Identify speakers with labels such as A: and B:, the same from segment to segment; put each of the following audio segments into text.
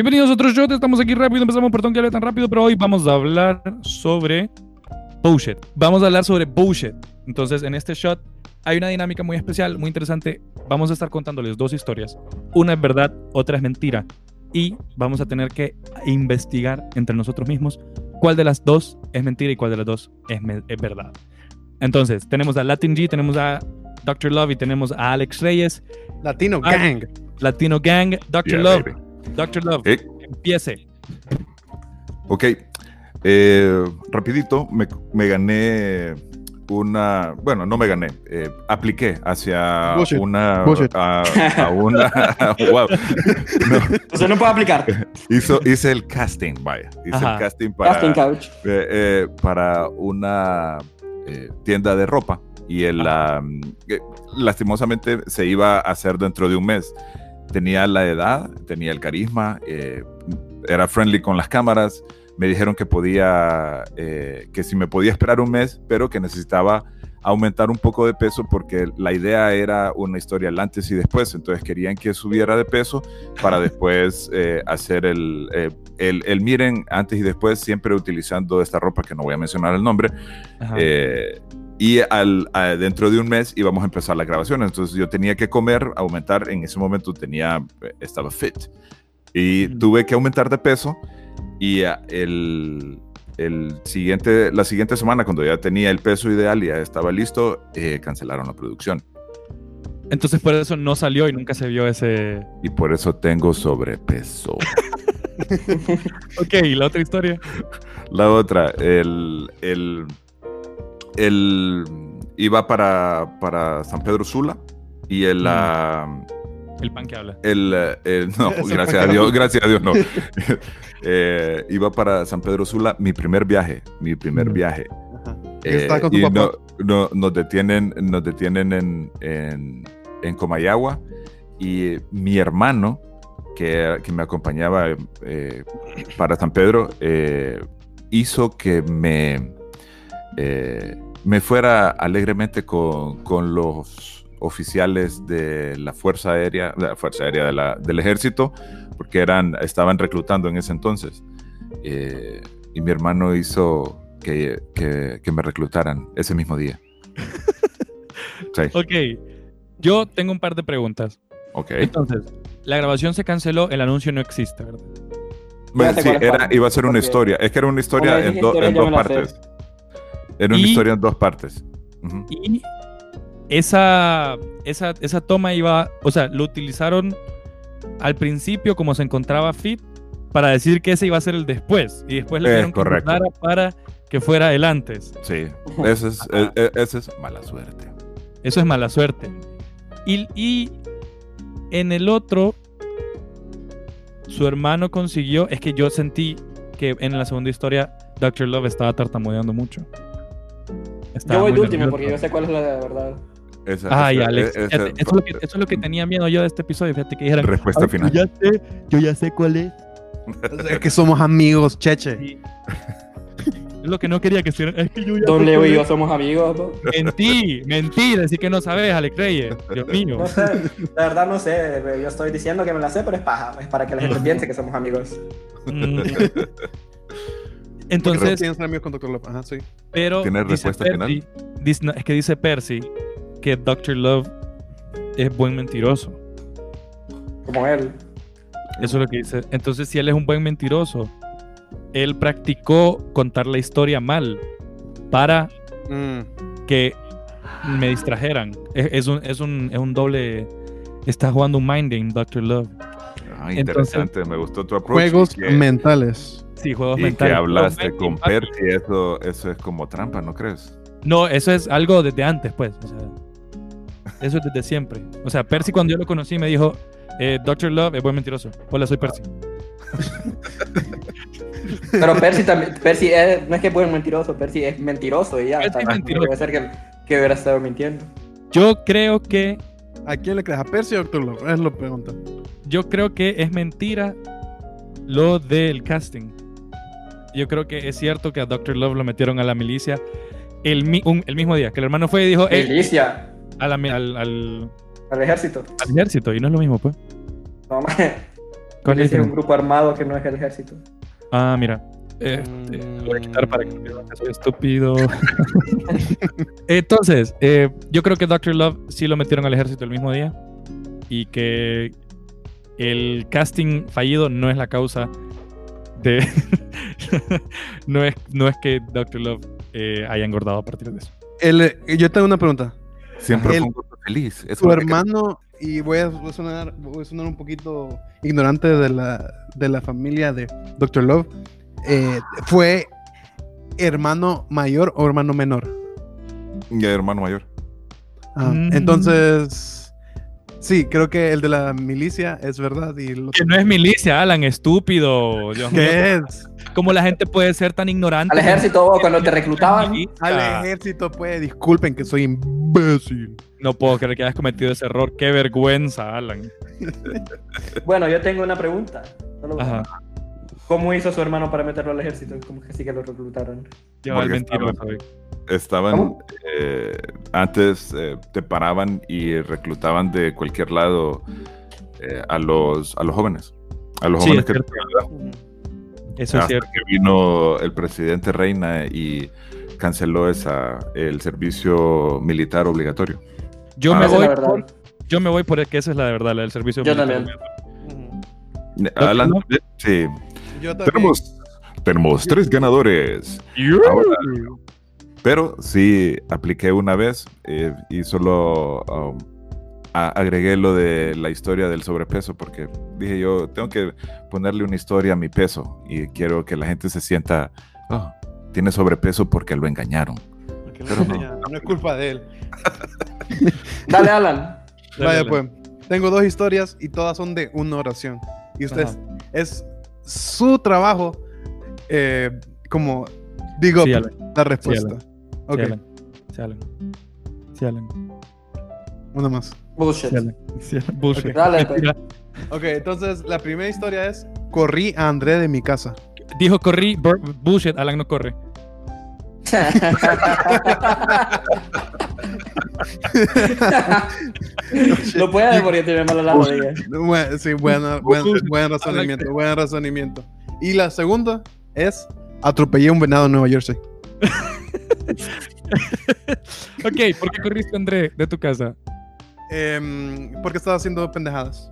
A: Bienvenidos a otro shot, estamos aquí rápido, empezamos, perdón que hable tan rápido, pero hoy vamos a hablar sobre bullshit. Vamos a hablar sobre bullshit. Entonces, en este shot hay una dinámica muy especial, muy interesante. Vamos a estar contándoles dos historias. Una es verdad, otra es mentira. Y vamos a tener que investigar entre nosotros mismos cuál de las dos es mentira y cuál de las dos es, es verdad. Entonces, tenemos a Latin G, tenemos a Dr. Love y tenemos a Alex Reyes.
B: Latino. Gang.
A: Latino Gang, Dr.
C: Yeah,
A: Love.
C: baby.
A: Dr. Love,
C: Eh,
A: empiece.
C: ok. Eh, rapidito, me, me gané una. Bueno, no me gané. eh, apliqué hacia
B: Bullshit.
C: una.
B: Bullshit.
C: A, a una. wow. No,
D: Usted no puede aplicar.
C: hizo, hice el casting, vaya. Hice
A: Ajá.
C: el casting para.
D: Casting couch.
C: eh, eh, para una eh, tienda de ropa y el, eh, lastimosamente se iba a hacer dentro de un mes. Tenía la edad, tenía el carisma, eh, era friendly con las cámaras. Me dijeron que podía, eh, que si me podía esperar un mes, pero que necesitaba aumentar un poco de peso porque la idea era una historia el antes y después. Entonces querían que subiera de peso para después eh, hacer el, eh, el, el miren antes y después, siempre utilizando esta ropa que no voy a mencionar el nombre.
A: Ajá.
C: Eh, y al, a- dentro de un mes íbamos a empezar las grabaciones. Entonces yo tenía que comer, aumentar. En ese momento tenía, eh, estaba fit. Y
A: Mm.
C: tuve que aumentar de peso. Y ah, el, el siguiente, la siguiente semana, cuando ya tenía el peso ideal y ya estaba listo, eh, cancelaron la producción.
A: Entonces por eso no salió y nunca se vio ese...
C: Y por eso tengo sobrepeso.
A: Ok, ¿y la otra historia?
C: La otra, el, el, el iba para, para San Pedro Sula y el,
A: Mm.
C: ah,
A: El pan que habla.
C: el, eh, el- no, gracias a Dios, gracias a Dios, no. Eh, iba para San Pedro Sula, mi primer viaje, mi primer
A: Mm.
C: viaje. Eh,
B: estaba con tu
C: y
B: papá.
C: no- no- nos detienen, nos detienen en, en, en Comayagua y mi hermano, que, que me acompañaba eh, para San Pedro, eh, hizo que me, eh, me fuera alegremente con, con los oficiales de la Fuerza Aérea, de la Fuerza Aérea de la- del Ejército, porque eran, estaban reclutando en ese entonces. Eh, y mi hermano hizo que, que- que me reclutaran ese mismo día. Sí,
A: Ok, yo tengo un par de preguntas.
C: ok.
A: Entonces, la grabación se canceló, el anuncio no existe, ¿verdad?
C: Bueno, sí, era, iba a ser una historia. Es que era una historia en,
D: dije,
C: do-
D: historia
C: en dos
D: sé.
C: Era una
A: Y-
C: historia en dos partes.
A: Y esa, esa, esa toma iba, o sea, lo utilizaron al principio como se encontraba fit para decir que ese iba a ser el después. Y después le dieron que
C: correcto.
A: para que fuera el antes.
C: Sí, esa es, e- e- es mala suerte.
A: Eso es mala suerte. Y, y en el otro, su hermano consiguió. Es que yo sentí que en la segunda historia, Dr. Love estaba tartamudeando mucho. Estaba
D: Yo voy de último
A: nervioso.
D: porque yo sé cuál es la verdad.
C: Esa,
A: Ay,
C: esa-
A: Alex.
C: esa-
A: fíjate, eso, es lo que, eso es lo que tenía miedo yo de este episodio. Fíjate que dijeran.
C: respuesta
A: "Ay,
C: final.
A: Yo ya sé, yo ya sé cuál es.
B: Es que somos amigos, cheche.
A: Sí. Es lo que no quería que estuvieran. Es que yo ya
D: Don
A: sé
D: Leo y yo
A: es".
D: somos amigos. ¿no?
A: Mentí, mentí. Decir que no sabes, Alex Reyes. Dios mío.
D: No sé, la verdad no sé. Yo estoy diciendo que me la sé, pero es paja. Es para que la gente piense que somos amigos.
A: Entonces,
B: que tienes amigos con Dr. Love. Ajá, sí.
A: pero.
C: ¿Tienes
A: dice
C: respuesta
A: Percy- dice- no, es que dice Percy que Dr. Love es buen mentiroso.
D: Como él.
A: Eso es lo que dice. Entonces, si él es un buen mentiroso, él practicó contar la historia mal para
B: Mm.
A: que me distrajeran. Es, es un, es, un, es un doble. Está jugando un mind game, Dr. Love.
C: Ah,
A: Entonces-
C: interesante, me gustó tu approach.
B: Juegos
C: y que,
B: mentales.
A: Sí, juegos
C: y que
A: mentales.
C: hablaste
A: Pero,
C: con
A: papi,
C: Percy, eso, eso es como trampa, ¿no crees?
A: No, eso es algo desde antes, pues. O sea, eso es desde siempre. O sea, Percy, cuando yo lo conocí, me dijo: eh, Dr. Love es buen mentiroso. Hola, soy Percy.
D: Pero Percy también. Percy es- no es que es buen mentiroso, Percy es mentiroso y ya.
A: Percy es mentiroso.
D: Puede ser que, que hubiera estado mintiendo.
A: Yo creo que.
B: ¿A quién le crees? ¿A Percy o Dr. Love? Es lo pregunta.
A: Yo creo que es mentira lo del casting. Yo creo que es cierto que a Dr. Love lo metieron a la milicia el, mi- un- el mismo día. Que el hermano fue y dijo: "Eh,
D: Milicia,
A: a la mi- al, al-
D: al ejército.
A: al ejército. Y no es lo mismo, pues.
D: No, maje.
A: ¿Cuál es
D: un grupo armado que no es el ejército.
A: Ah, mira. Este, lo voy a quitar para que no piensen que soy estúpido. Entonces, eh, yo creo que Dr. Love sí lo metieron al ejército el mismo día y que el casting fallido no es la causa de... no, es, no es que Dr. Love eh, haya engordado a partir de eso.
B: El, eh, yo tengo una pregunta.
C: Siempre
B: El-
C: fue un feliz. Es que-
B: hermano, y voy a, voy a sonar, voy a sonar un poquito ignorante de la, de la familia de Dr. Love, eh, ¿fue hermano mayor o hermano menor?
C: Mi hermano mayor.
B: Ah,
A: Mm.
B: Entonces, sí, creo que el de la milicia es verdad. Y lo-
A: Que no es milicia, Alan, estúpido. Dios mío.
B: ¿Qué es?
A: ¿Cómo la gente puede ser tan ignorante?
D: Al ejército, vos, cuando te reclutaban.
B: Al ejército, pues, disculpen que soy imbécil.
A: No puedo creer que hayas cometido ese error. Qué vergüenza, Alan.
D: Bueno, yo tengo una pregunta. Solo.
A: Ajá.
D: ¿Cómo hizo su hermano para meterlo al ejército? ¿Cómo que sí que lo reclutaron?
A: El
C: Porque
A: mentiroso.
C: Estaban, eh, antes eh, te paraban y reclutaban de cualquier lado eh, a, los, a los jóvenes. A los
A: Sí,
C: jóvenes
A: es
C: que
A: cierto. Eso es cierto.
C: que vino el presidente Reina y canceló esa, el servicio militar obligatorio.
A: Yo
C: Ah,
A: me voy por, yo me voy por que esa es la verdad, la del servicio.
D: Yo
A: militar.
D: también.
C: Alan,
A: no?
C: sí.
B: Yo también.
C: Tenemos, tenemos tres ganadores. Ahora, pero sí apliqué una vez eh, y solo um, a- agregué lo de la historia del sobrepeso porque dije yo tengo que ponerle una historia a mi peso y quiero que la gente se sienta "Ah, tiene sobrepeso porque lo engañaron.
B: Porque
C: Pero
B: no,
C: no.
B: es culpa de él.
D: Dale, Alan.
A: Dale,
B: Vaya,
A: dale.
B: pues. Tengo dos historias y todas son de una oración. Y ustedes, es su trabajo, eh, como digo,
A: Sí,
B: la respuesta. ok,
A: Sí, Alan. Sí, Alan. Sí, Alan.
B: una más.
D: Bullshit.
A: Sí, Alan. Sí, Alan. Bullshit.
B: Ok.
D: Dale, pues.
B: Ok, entonces la primera historia es: corrí a André de mi casa.
A: Dijo corrí, bur- bullshit, Alan no corre.
D: no puede porque tiene mala la rodilla.
B: Buen- sí, buena- buen, buen razonamiento, buen razonamiento. Y la segunda es: atropellé un venado en Nueva Jersey.
A: Ok, ¿por qué corriste, André, de tu casa?
B: Em, porque estaba haciendo pendejadas.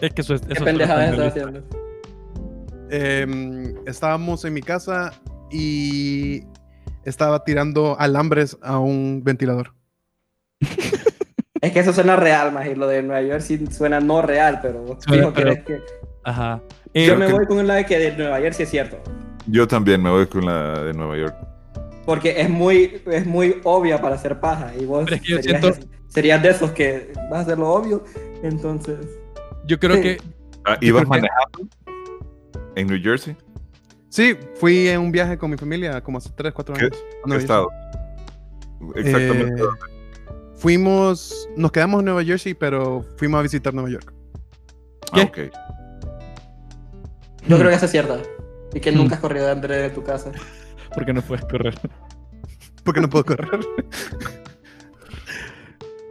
A: Es que eso es.
D: ¿Qué
A: eso
D: pendejada
A: está en la
D: estás
A: lista.
D: haciendo?
B: Em, estábamos en mi casa y estaba tirando alambres a un ventilador.
D: Es que eso suena real, más y lo de Nueva York sí suena no real, pero vos
A: Suena,
D: fijo que
A: pero-
D: es que-
A: Ajá.
D: Yo
A: Eh,
D: me
C: que-
D: voy con la de que de Nueva York sí es cierto.
C: Yo también me voy con la de Nueva York.
D: Porque es muy, es muy obvia para hacer paja. Y vos
A: es que
D: serías,
A: siento-
D: serías de esos que vas a hacer lo obvio. Entonces.
A: yo creo
D: sí.
A: que.
C: Ah, ¿Ibas
A: que-
C: manejando en New Jersey?
B: Sí, fui en un viaje con mi familia como hace 3, 4
C: ¿Qué-
B: años.
C: ¿Qué estado? Exactamente.
B: Eh, fuimos, nos quedamos en Nueva Jersey, pero fuimos a visitar Nueva York.
C: Ah, ok.
D: Yo
A: Hmm.
D: creo que eso es cierto. Y que
A: Hmm.
D: nunca has corrido de André de tu casa.
A: Porque no puedes correr.
B: Porque no puedo correr.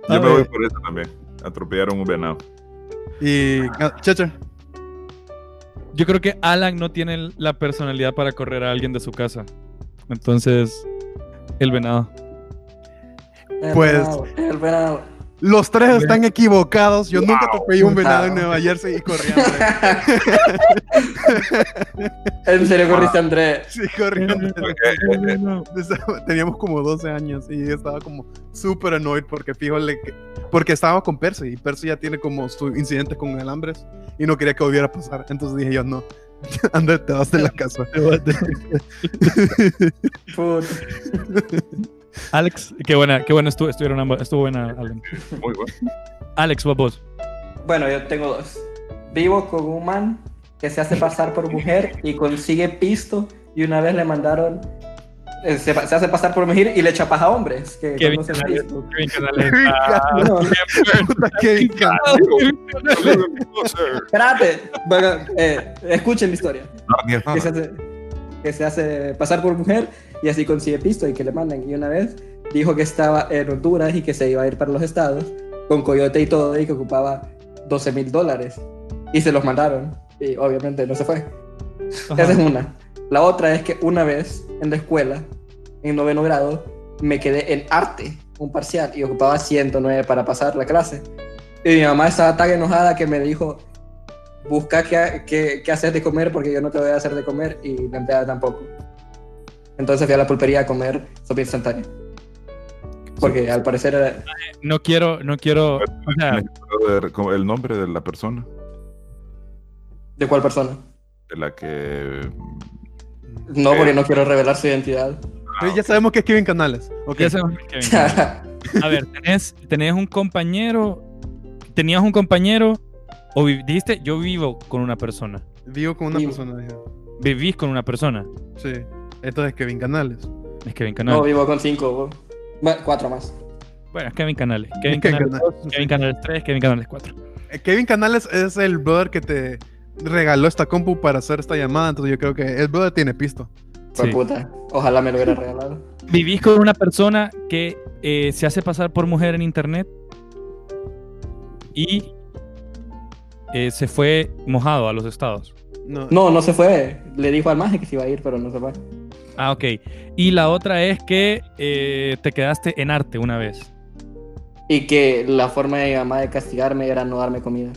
C: Yo
A: A
C: me voy por eso también. Atropellaron un venado.
B: Y, ah, Checha,
A: Yo creo que Alan no tiene la personalidad para correr a alguien de su casa. Entonces, el venado.
D: El
B: Pues-
D: venado, El venado.
B: los tres están equivocados. Yo nunca atropellé un venado en
D: Wow.
B: Nueva Jersey y corrí.
D: En serio corriste André.
B: Sí, corrí Teníamos como 12 años y estaba como súper annoyed porque fíjole que... Porque estaba con Percy y Percy ya tiene como su incidente con alambres y no quería que volviera a pasar. Entonces dije yo, no, André, te vas de la casa.
D: Puta.
A: Alex, qué buena, qué buena estuvo, estuvieron ambas, estuvo buena, Alan.
C: Muy bueno.
A: Alex, vos.
D: Bueno, yo tengo dos. Vivo con un man que se hace pasar por mujer y consigue pisto y una vez le mandaron... eh, Se, se hace pasar por mujer y le echa paja a hombres que
A: Kevin Canales. Kevin Canales.
B: Kevin
D: No,
B: encanta.
D: espérate. Bueno, eh, escuchen mi historia.
C: Narnia.
D: que se, hace, que se hace pasar por mujer y así consigue pisto y que le mandan. Y una vez dijo que estaba en Honduras y que se iba a ir para los estados con coyote y todo y que ocupaba 12 mil dólares. Y se los mandaron. Y obviamente no se fue.
A: Ajá.
D: Esa es una. La otra es que una vez en la escuela, en noveno grado, me quedé en arte, un parcial, y ocupaba 109 para pasar la clase. Y mi mamá estaba tan enojada que me dijo, busca qué, qué, qué hacer de comer porque yo no te voy a hacer de comer y la empleada tampoco. Entonces fui a la pulpería a comer sopa instantánea. Porque al parecer era...
A: No quiero, no quiero. O sea,
C: el nombre de la persona,
D: ¿De cuál persona?
C: de la que...
D: No, porque no quiero revelar su identidad.
B: Pero ya sabemos que es Kevin Canales. Ok.
A: ya sabemos que Kevin Canales. A ver, tenés, tenés un compañero. Tenías un compañero. O vi- dijiste, yo vivo con una persona.
B: Vivo con una
D: Vivo.
B: persona. dije.
A: Vivís con una persona.
B: Sí. Esto es Kevin Canales.
A: Es Kevin
D: no,
A: Canales.
D: vivo con cinco. Bueno, cuatro más.
A: Bueno, es Kevin Canales. Kevin
B: Kevin
A: Canales
B: Canales.
A: 2, Kevin Canales 3, Kevin Canales 4.
B: Eh, Kevin Canales es el brother que te regaló esta compu para hacer esta llamada. Entonces yo creo que el brother tiene pisto.
A: Sí.
D: puta. Ojalá me lo hubiera regalado.
A: Vivís con una persona que eh, se hace pasar por mujer en internet y eh, se fue mojado a los estados.
B: No.
D: No, no se fue. Le dijo al maje que se iba a ir, pero no se fue.
A: Ah, ok. Y la otra es que eh, te quedaste en arte una vez.
D: Y que la forma de mi mamá de castigarme era no darme comida.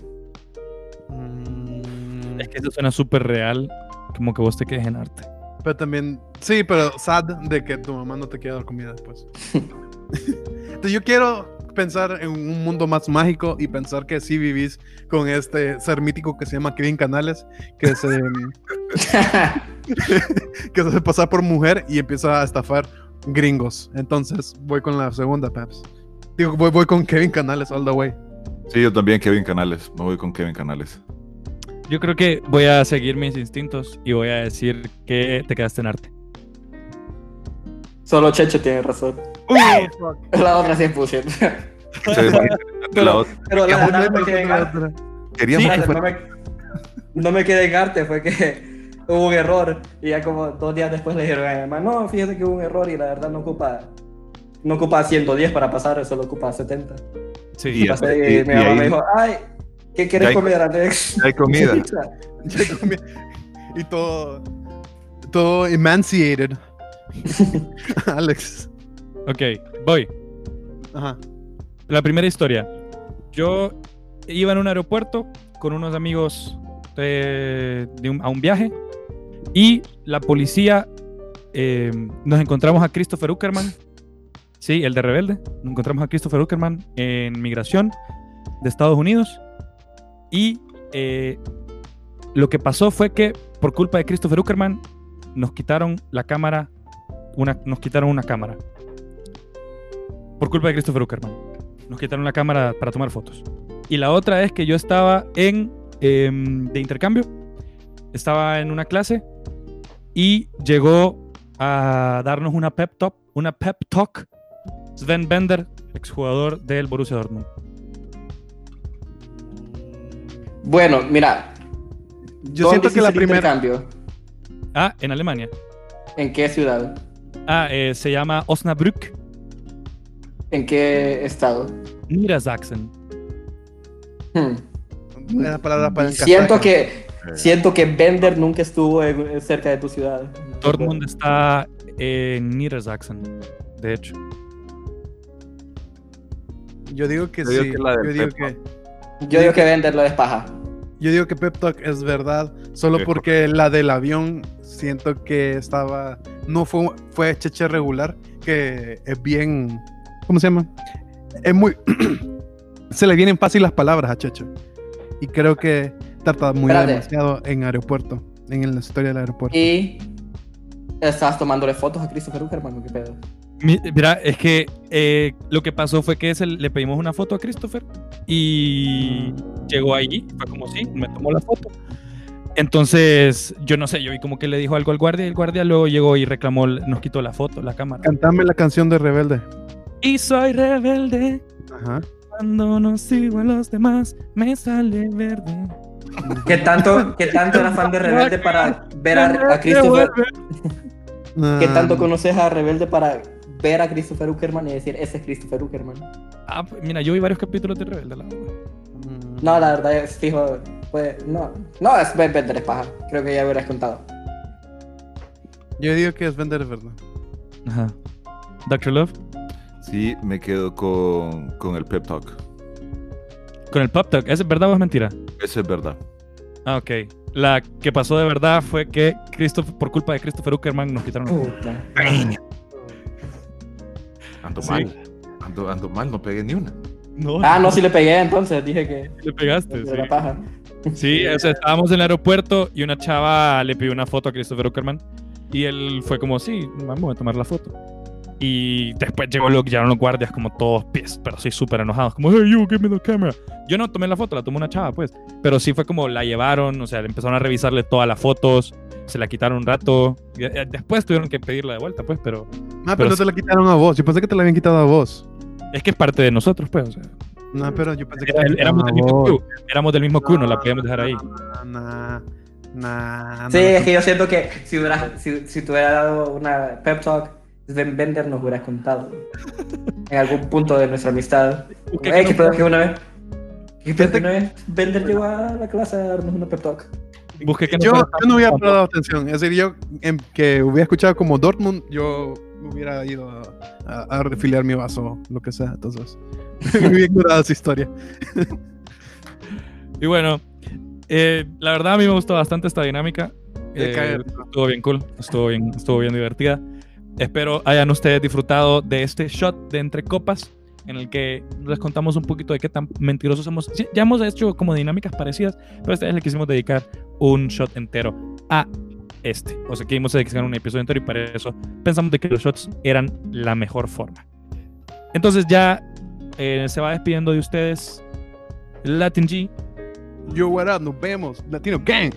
B: Mm,
A: Es que eso suena súper real, como que vos te quedes en arte.
B: Pero también, sí, pero sad de que tu mamá no te quiera dar comida después. Entonces yo quiero pensar en un mundo más mágico y pensar que sí vivís con este ser mítico que se llama Kevin Canales, que se, que se hace pasar por mujer y empieza a estafar gringos. Entonces voy con la segunda, Paps. Digo, voy, voy con Kevin Canales all the way.
C: Sí, yo también, Kevin Canales. Me voy con Kevin Canales.
A: Yo creo que voy a seguir mis instintos y voy a decir que te quedaste en arte.
D: Solo Checho tiene razón. La otra 100%.
C: Sí, imagínate, la otra.
D: Pero la verdad no me quedé en arte.
C: Queríamos
A: Sí,
C: que
D: No me, no me quedé en arte, fue que hubo un error. Y ya como dos días después le dijeron a mi mamá, no, fíjate que hubo un error y la verdad no ocupa, no ocupa 110 para pasar, solo ocupa 70.
A: Sí.
C: Y-
D: Pasé y,
C: y-
D: mi
C: y
D: mamá
C: ahí-
D: me dijo, ay, ¿qué quieres comer, Alex?
C: Hay comida.
B: Ya y todo, todo emanciated. Alex.
A: Ok, voy.
B: Ajá.
A: La primera historia. Yo iba en un aeropuerto con unos amigos eh, de un- a un viaje y la policía eh, nos encontramos a Christopher Uckerman, sí, el de Rebelde. Nos encontramos a Christopher Uckerman en migración de Estados Unidos y eh, lo que pasó fue que por culpa de Christopher Uckerman nos quitaron la cámara, una, nos quitaron una cámara. Por culpa de Christopher Uckerman. Nos quitaron la cámara para tomar fotos. Y la otra es que yo estaba en em, de intercambio. Estaba en una clase y llegó a darnos una pep talk, una pep talk Sven Bender, exjugador del Borussia Dortmund.
D: Bueno, mira.
B: Yo
D: ¿dónde
B: siento que la primera.
D: intercambio?
A: Ah, en Alemania.
D: ¿En qué ciudad?
A: Ah, eh, se llama Osnabrück,
D: ¿En qué estado?
A: Niedersachsen.
D: Hmm.
B: Una palabra para
D: Siento
B: encajar.
D: que, siento que Bender nunca estuvo en- cerca de tu ciudad.
A: Dortmund está en Niedersachsen, de hecho.
B: Yo digo que
C: Yo digo
B: sí.
C: que la del
B: yo, digo
C: Pep
B: que,
D: Yo digo que Bender lo despaja.
B: yo digo que Pep Talk es verdad. Solo porque la del avión siento que estaba. No fue, fue cheche regular. Que es bien. ¿Cómo se llama? Es muy. se le vienen fácil las palabras a Checho. Y creo que trata muy
D: Espérate.
B: demasiado en aeropuerto. En la historia del aeropuerto.
D: Y estabas tomándole fotos a Christopher Uckerman, ¿o ¿qué pedo?
A: Mi- Mira, es que eh, lo que pasó fue que se- le pedimos una foto a Christopher y llegó allí, fue como sí, me tomó la foto. Entonces, yo no sé, yo vi como que le dijo algo al guardia y el guardia luego llegó y reclamó, nos quitó la foto, la cámara.
B: Cantame la canción de Rebelde.
A: Y soy rebelde,
B: Ajá.
A: cuando no sigo a los demás, me sale verde.
D: ¿Qué tanto, qué tanto eras fan de Rebelde para ver a, a Christopher? ¿Qué tanto
B: Ah,
D: conoces a Rebelde para ver a Christopher Uckerman y decir, ese es Christopher Uckerman?
A: Ah, pues, mira, yo vi varios capítulos de Rebelde, la verdad.
B: mm,
D: No, la verdad es fijo. puede, no, no, es vender paja. Creo que ya hubieras contado.
B: Yo digo que es vender, es verdad.
A: Ajá. Dr. Love.
C: Sí, me quedo con, con el pep talk.
A: Con el Pop Talk. ¿Es verdad o es mentira?
C: Eso es verdad.
A: Ah, ok. La que pasó de verdad fue que Christopher, por culpa de Christopher Uckerman nos quitaron la
D: Puta.
C: Ando
A: Sí.
C: mal. Ando, ando mal, no pegué ni una.
A: No,
D: Ah, no, sí le pegué entonces, dije que
A: le pegaste. Sí,
D: la paja.
A: Sí, o sea, estábamos en el aeropuerto y una chava le pidió una foto a Christopher Uckerman y él fue como, sí, vamos a tomar la foto. Y después llegó lo, llegaron los guardias como todos pies, pero sí súper enojados, como, hey, you, give me the camera. Yo no tomé la foto, la tomó una chava, pues. Pero sí fue como, la llevaron, o sea, empezaron a revisarle todas las fotos, se la quitaron un rato. y, eh, después tuvieron que pedirla de vuelta, pues, pero
B: Ah, pero,
A: Pero
B: no te la quitaron a vos. Yo pensé que te la habían quitado a vos.
A: es que es parte de nosotros, pues. O sea,
B: No, pero yo pensé que
A: era- éramos del mismo crew, éramos del mismo crew, no la podíamos dejar ahí.
B: Nah, nah,
D: Sí,
B: nah.
D: es que yo siento que si, hubiera, si, si te hubiera dado una pep talk, Sven Bender nos hubieras contado en algún punto de nuestra amistad.
A: Busqué
D: Eh,
A: que no
D: que una vez. Que pedo que una vez Bender llegó a la clase a darnos una pep talk.
A: Busqué que no
B: Yo, yo no hubiera prestado atención. Es decir, yo em, que hubiera escuchado como Dortmund, yo hubiera ido a, a, a refiliar mi vaso, lo que sea. Entonces, me hubiera ignorado esa historia.
A: Y bueno, eh, la verdad a mí me gustó bastante esta dinámica.
B: De
A: Eh,
B: caer.
A: estuvo bien cool, estuvo bien, estuvo bien divertida. Espero hayan ustedes disfrutado de este shot de entre copas en el que les contamos un poquito de qué tan mentirosos somos. Sí, ya hemos hecho como dinámicas parecidas, pero esta vez le quisimos dedicar un shot entero a este. O sea, quisimos dedicar un episodio entero y para eso pensamos de que los shots eran la mejor forma. Entonces ya eh, se va despidiendo de ustedes Latin G.
B: Yo, what up, nos vemos. Latino Gang.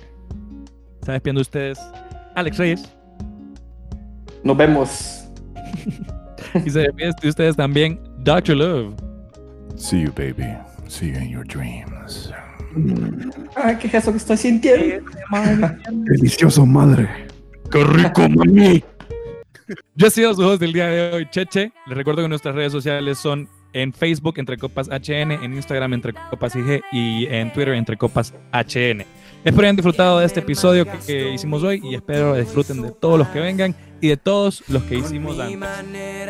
A: Se va despidiendo de ustedes Alex Reyes.
D: Nos vemos.
A: Y se despide de ustedes también Dr. Love.
C: See you, baby. See you in your dreams.
D: Ay, ¿qué es eso que estoy sintiendo?
B: Delicioso, madre.
A: ¡Qué rico, mami! Yo he sido su host del día de hoy, Cheche. Les recuerdo que nuestras redes sociales son en Facebook entre Copas HN, en Instagram entre Copas IG y en Twitter entre Copas HN. Espero hayan disfrutado de este episodio que, que hicimos hoy y espero disfruten de todos los que vengan y de todos los que hicimos antes.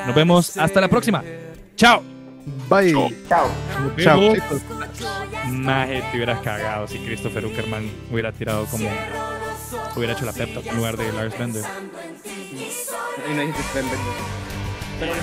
A: Nos vemos hasta la próxima. ¡Chao!
B: Bye.
D: Chao.
B: Chao, chicos.
A: Maje, te hubieras cagado si Christopher Uckerman hubiera tirado como. hubiera hecho la pep talk en lugar de Lars Bender.
D: Y no dijiste Sven Bender.
A: Pero